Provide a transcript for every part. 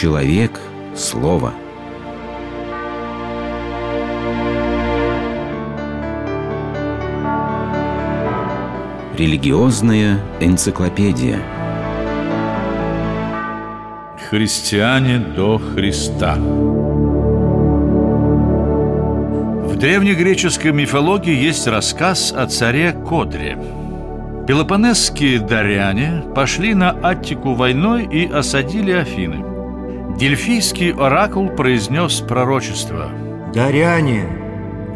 Человек – Слово. Религиозная энциклопедия. Христиане до Христа. В древнегреческой мифологии есть рассказ о царе Кодре. Пелопонесские даряне пошли на Аттику войной и осадили Афины. Дельфийский оракул произнес пророчество. Даряне,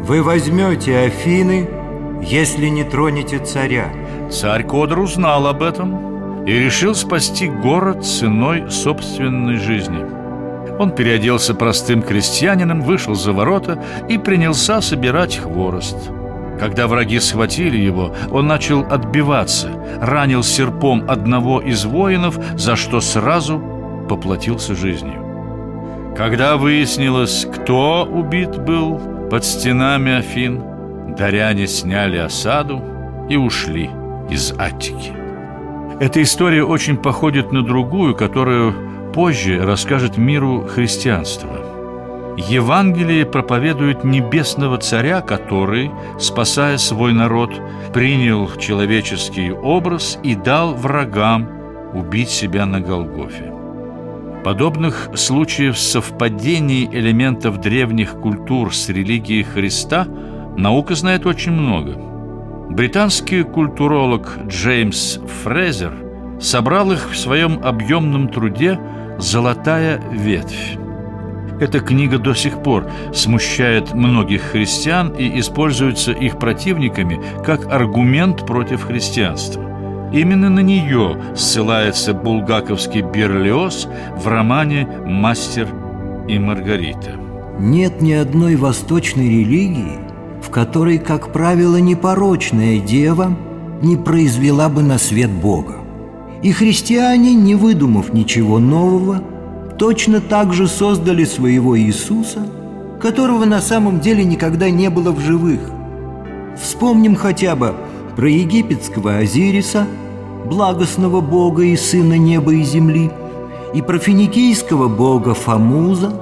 вы возьмете Афины, если не тронете царя. Царь Кодр узнал об этом и решил спасти город ценой собственной жизни. Он переоделся простым крестьянином, вышел за ворота и принялся собирать хворост. Когда враги схватили его, он начал отбиваться, ранил серпом одного из воинов, за что сразу поплатился жизнью. Когда выяснилось, кто убит был под стенами Афин, даряне сняли осаду и ушли из Аттики. Эта история очень походит на другую, которую позже расскажет миру христианство. Евангелие проповедует небесного царя, который, спасая свой народ, принял человеческий образ и дал врагам убить себя на Голгофе. Подобных случаев совпадений элементов древних культур с религией Христа наука знает очень много. Британский культуролог Джеймс Фрезер собрал их в своем объемном труде «Золотая ветвь». Эта книга до сих пор смущает многих христиан и используется их противниками как аргумент против христианства. Именно на нее ссылается булгаковский Берлиоз в романе «Мастер и Маргарита». Нет ни одной восточной религии, в которой, как правило, непорочная дева не произвела бы на свет Бога. И христиане, не выдумав ничего нового, точно так же создали своего Иисуса, которого на самом деле никогда не было в живых. Вспомним хотя бы про египетского Азириса – благостного бога и сына неба и земли, и про финикийского бога Фамуза,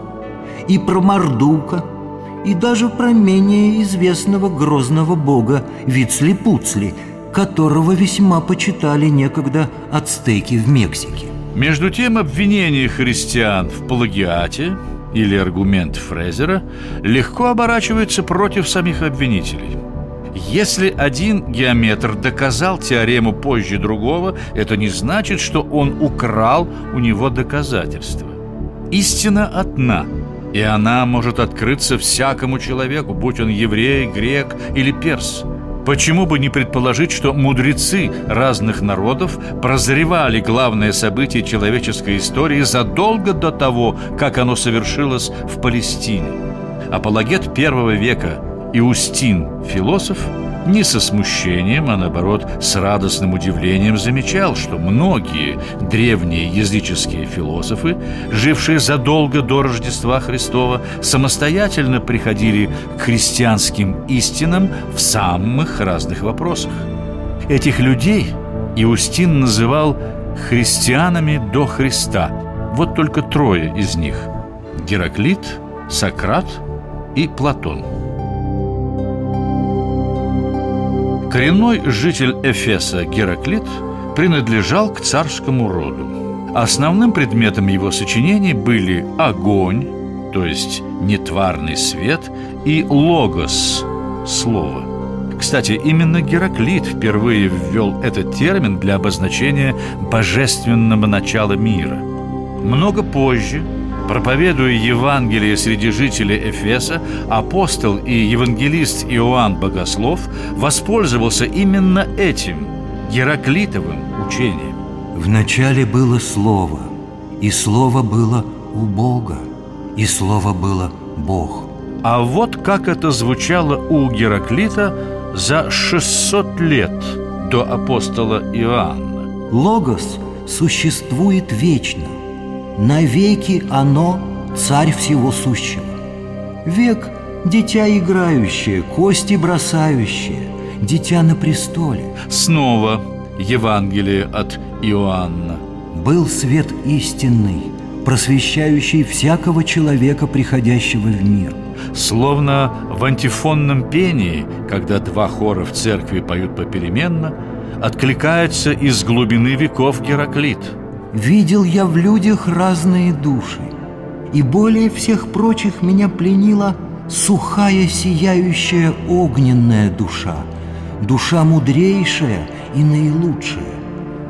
и про Мардука, и даже про менее известного грозного бога Вицлипуцли, которого весьма почитали некогда ацтеки в Мексике. Между тем, обвинение христиан в плагиате или аргумент Фрезера легко оборачивается против самих обвинителей – если один геометр доказал теорему позже другого, это не значит, что он украл у него доказательства. Истина одна, и она может открыться всякому человеку, будь он еврей, грек или перс. Почему бы не предположить, что мудрецы разных народов прозревали главное событие человеческой истории задолго до того, как оно совершилось в Палестине? Апологет первого века Иустин, философ, не со смущением, а наоборот с радостным удивлением замечал, что многие древние языческие философы, жившие задолго до Рождества Христова, самостоятельно приходили к христианским истинам в самых разных вопросах. Этих людей Иустин называл христианами до Христа. Вот только трое из них – Гераклит, Сократ и Платон – Коренной житель Эфеса Гераклит принадлежал к царскому роду. Основным предметом его сочинений были огонь, то есть нетварный свет, и логос – слово. Кстати, именно Гераклит впервые ввел этот термин для обозначения божественного начала мира. Много позже – Проповедуя Евангелие среди жителей Эфеса, апостол и евангелист Иоанн Богослов воспользовался именно этим Гераклитовым учением. Вначале было Слово, и Слово было у Бога, и Слово было Бог. А вот как это звучало у Гераклита за 600 лет до апостола Иоанна. Логос существует вечно – навеки оно царь всего сущего. Век – дитя играющее, кости бросающее, дитя на престоле. Снова Евангелие от Иоанна. Был свет истинный, просвещающий всякого человека, приходящего в мир. Словно в антифонном пении, когда два хора в церкви поют попеременно, откликается из глубины веков Гераклит. «Видел я в людях разные души, и более всех прочих меня пленила сухая, сияющая, огненная душа, душа мудрейшая и наилучшая.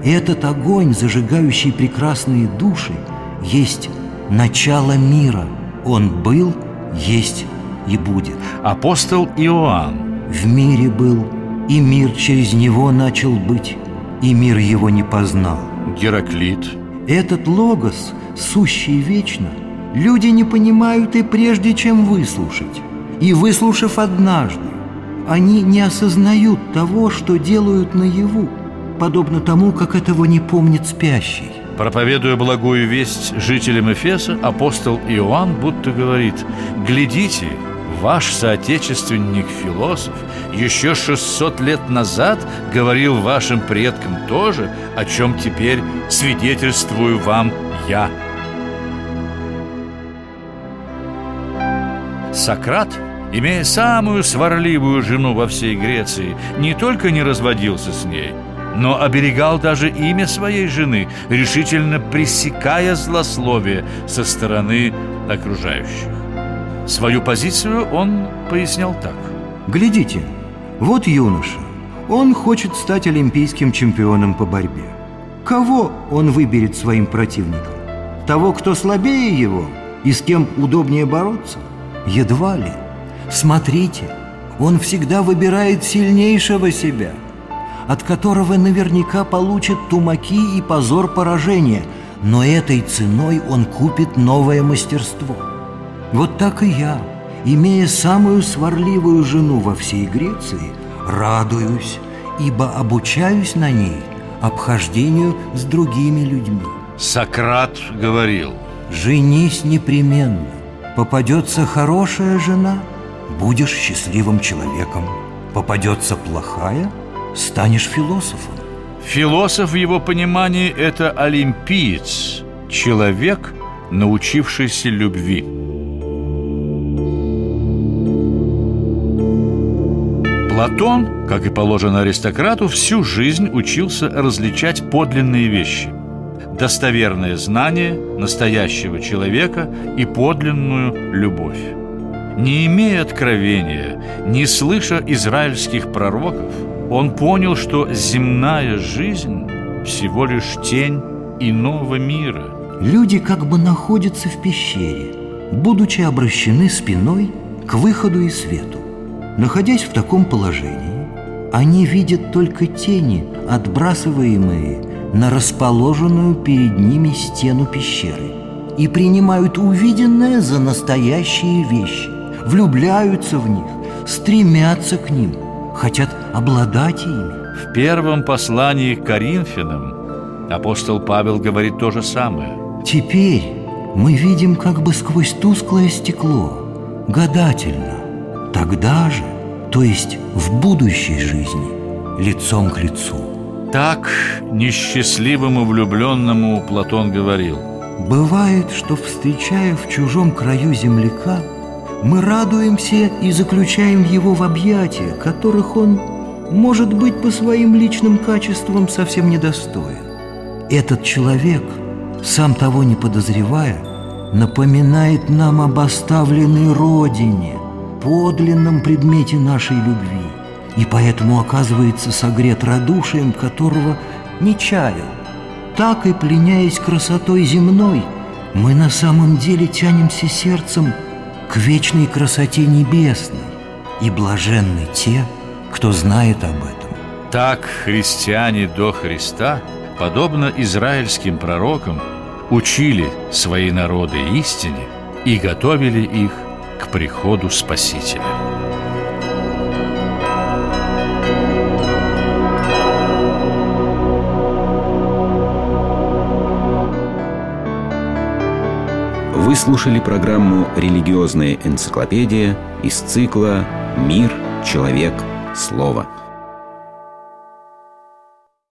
Этот огонь, зажигающий прекрасные души, есть начало мира. Он был, есть и будет. Апостол Иоанн В мире был, и мир через него начал быть, и мир его не познал. Гераклит Этот логос, сущий вечно, люди не понимают и прежде, чем выслушать. И выслушав однажды, они не осознают того, что делают наяву, подобно тому, как этого не помнит спящий. Проповедуя благую весть жителям Эфеса, апостол Иоанн будто говорит «Глядите, ваш соотечественник-философ еще 600 лет назад говорил вашим предкам то же, о чем теперь свидетельствую вам я». Сократ, имея самую сварливую жену во всей Греции, не только не разводился с ней, но оберегал даже имя своей жены, решительно пресекая злословие со стороны окружающих. Свою позицию он пояснял так. Глядите, вот юноша. Он хочет стать олимпийским чемпионом по борьбе. Кого он выберет своим противником? Того, кто слабее его и с кем удобнее бороться? Едва ли. Смотрите, он всегда выбирает сильнейшего себя, от которого наверняка получит тумаки и позор поражения, но этой ценой он купит новое мастерство. Вот так и я, имея самую сварливую жену во всей Греции, радуюсь, ибо обучаюсь на ней обхождению с другими людьми. Сократ говорил Женись непременно. Попадется хорошая жена, будешь счастливым человеком. Попадется плохая, станешь философом. Философ в его понимании – это олимпиец, человек, научившийся любви. Платон, как и положено аристократу, всю жизнь учился различать подлинные вещи – достоверное знание настоящего человека и подлинную любовь. Не имея откровения, не слыша израильских пророков, он понял, что земная жизнь всего лишь тень иного мира. Люди как бы находятся в пещере, будучи обращены спиной к выходу и свету. Находясь в таком положении, они видят только тени, отбрасываемые на расположенную перед ними стену пещеры и принимают увиденное за настоящие вещи, влюбляются в них, стремятся к ним, хотят обладать ими. В первом послании к Коринфянам апостол Павел говорит то же самое. Теперь мы видим как бы сквозь тусклое стекло, гадательно. Тогда же, то есть в будущей жизни, лицом к лицу. Так несчастливому влюбленному Платон говорил Бывает, что, встречая в чужом краю земляка, мы радуемся и заключаем его в объятия, которых он, может быть, по своим личным качествам совсем недостоин. Этот человек, сам того не подозревая, напоминает нам об оставленной родине, подлинном предмете нашей любви, и поэтому оказывается согрет радушием, которого не чаял. Так и пленяясь красотой земной, мы на самом деле тянемся сердцем к вечной красоте небесной, и блаженны те, кто знает об этом. Так христиане до Христа, подобно израильским пророкам, учили свои народы истине и готовили их к приходу Спасителя. Вы слушали программу «Религиозная энциклопедия» из цикла «Мир, человек, слово».